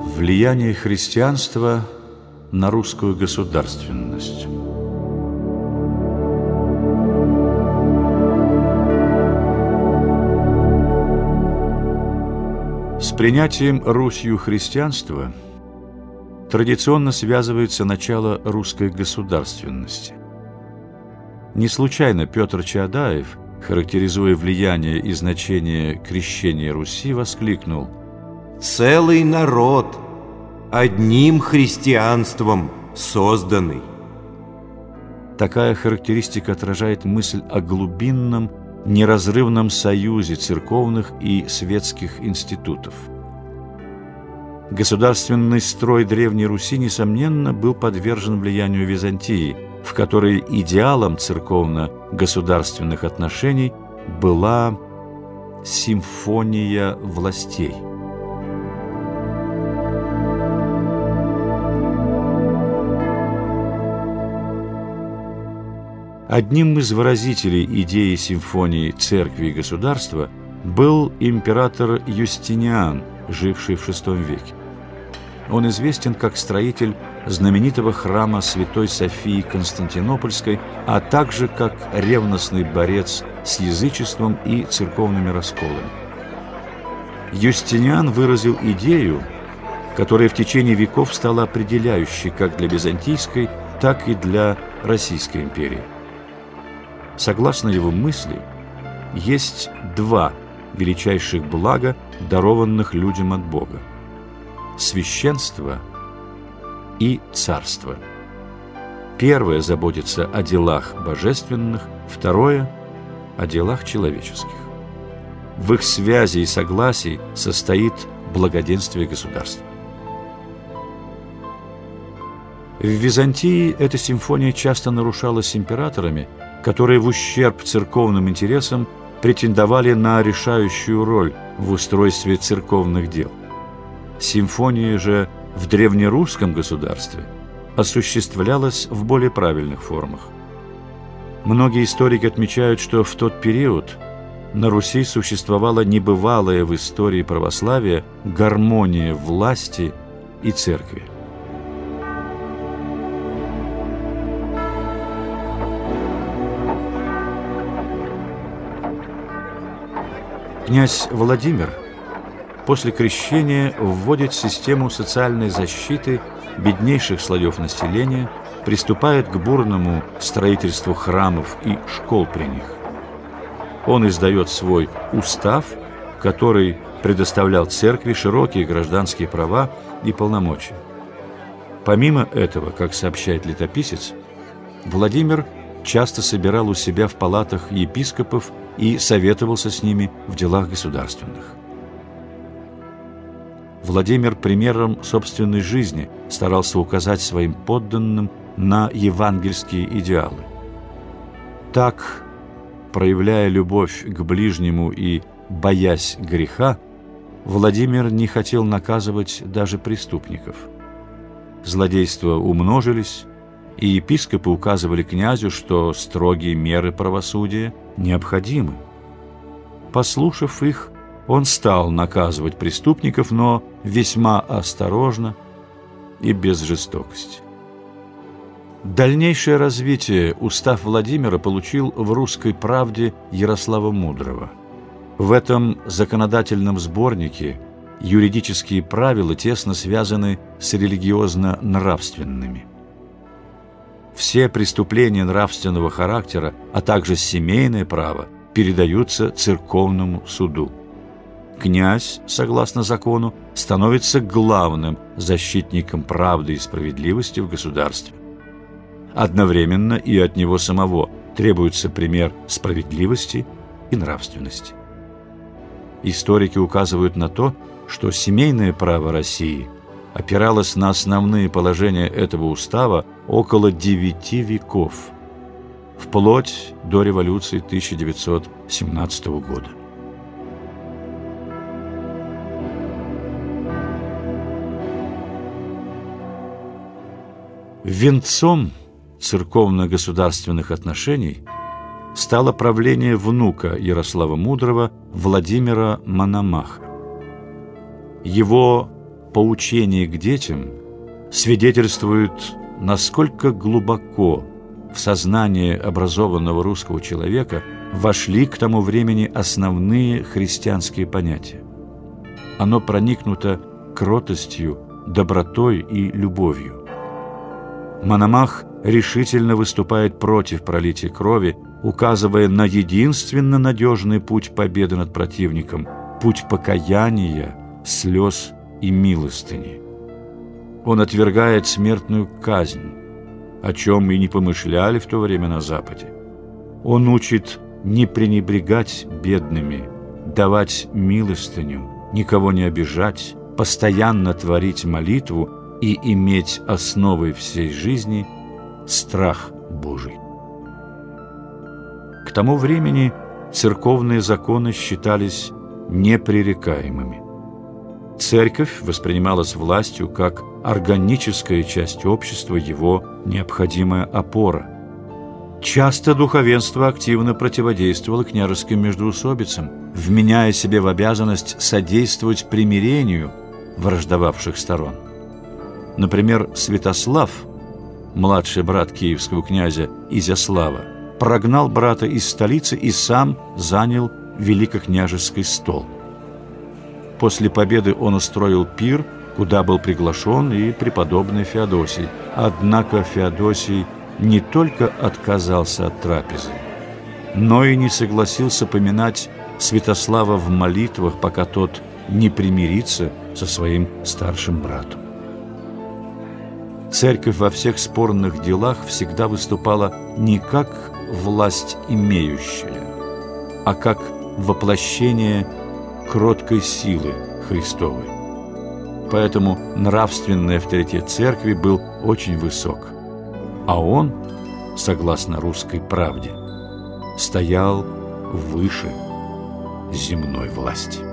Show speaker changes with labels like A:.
A: Влияние христианства на русскую государственность. С принятием Русью христианства традиционно связывается начало русской государственности. Не случайно Петр Чаадаев, характеризуя влияние и значение крещения Руси, воскликнул
B: «Целый народ, одним христианством созданный».
A: Такая характеристика отражает мысль о глубинном неразрывном союзе церковных и светских институтов. Государственный строй Древней Руси, несомненно, был подвержен влиянию Византии, в которой идеалом церковно-государственных отношений была симфония властей – Одним из выразителей идеи симфонии церкви и государства был император Юстиниан, живший в VI веке. Он известен как строитель знаменитого храма Святой Софии Константинопольской, а также как ревностный борец с язычеством и церковными расколами. Юстиниан выразил идею, которая в течение веков стала определяющей как для Византийской, так и для Российской империи – Согласно его мысли, есть два величайших блага, дарованных людям от Бога – священство и царство. Первое заботится о делах божественных, второе – о делах человеческих. В их связи и согласии состоит благоденствие государства. В Византии эта симфония часто нарушалась императорами – которые в ущерб церковным интересам претендовали на решающую роль в устройстве церковных дел. Симфония же в древнерусском государстве осуществлялась в более правильных формах. Многие историки отмечают, что в тот период на Руси существовала небывалая в истории православия гармония власти и церкви. Князь Владимир после крещения вводит систему социальной защиты беднейших слоев населения, приступает к бурному строительству храмов и школ при них. Он издает свой устав, который предоставлял церкви широкие гражданские права и полномочия. Помимо этого, как сообщает летописец, Владимир часто собирал у себя в палатах епископов и советовался с ними в делах государственных. Владимир примером собственной жизни старался указать своим подданным на евангельские идеалы. Так, проявляя любовь к ближнему и боясь греха, Владимир не хотел наказывать даже преступников. Злодейства умножились, и епископы указывали князю, что строгие меры правосудия необходимы. Послушав их, он стал наказывать преступников, но весьма осторожно и без жестокости. Дальнейшее развитие устав Владимира получил в «Русской правде» Ярослава Мудрого. В этом законодательном сборнике юридические правила тесно связаны с религиозно-нравственными – все преступления нравственного характера, а также семейное право передаются церковному суду. Князь, согласно закону, становится главным защитником правды и справедливости в государстве. Одновременно и от него самого требуется пример справедливости и нравственности. Историки указывают на то, что семейное право России – опиралась на основные положения этого устава около девяти веков, вплоть до революции 1917 года. Венцом церковно-государственных отношений стало правление внука Ярослава Мудрого Владимира Мономаха. Его поучение к детям свидетельствует, насколько глубоко в сознание образованного русского человека вошли к тому времени основные христианские понятия. Оно проникнуто кротостью, добротой и любовью. Мономах решительно выступает против пролития крови, указывая на единственно надежный путь победы над противником – путь покаяния, слез и милостыни. Он отвергает смертную казнь, о чем и не помышляли в то время на Западе. Он учит не пренебрегать бедными, давать милостыню, никого не обижать, постоянно творить молитву и иметь основой всей жизни страх Божий. К тому времени церковные законы считались непререкаемыми. Церковь воспринималась властью как органическая часть общества, его необходимая опора. Часто духовенство активно противодействовало княжеским междоусобицам, вменяя себе в обязанность содействовать примирению враждовавших сторон. Например, Святослав, младший брат киевского князя Изяслава, прогнал брата из столицы и сам занял великокняжеский стол – После победы он устроил пир, куда был приглашен и преподобный Феодосий. Однако Феодосий не только отказался от трапезы, но и не согласился поминать Святослава в молитвах, пока тот не примирится со своим старшим братом. Церковь во всех спорных делах всегда выступала не как власть имеющая, а как воплощение кроткой силы Христовой. Поэтому нравственный авторитет церкви был очень высок. А он, согласно русской правде, стоял выше земной власти.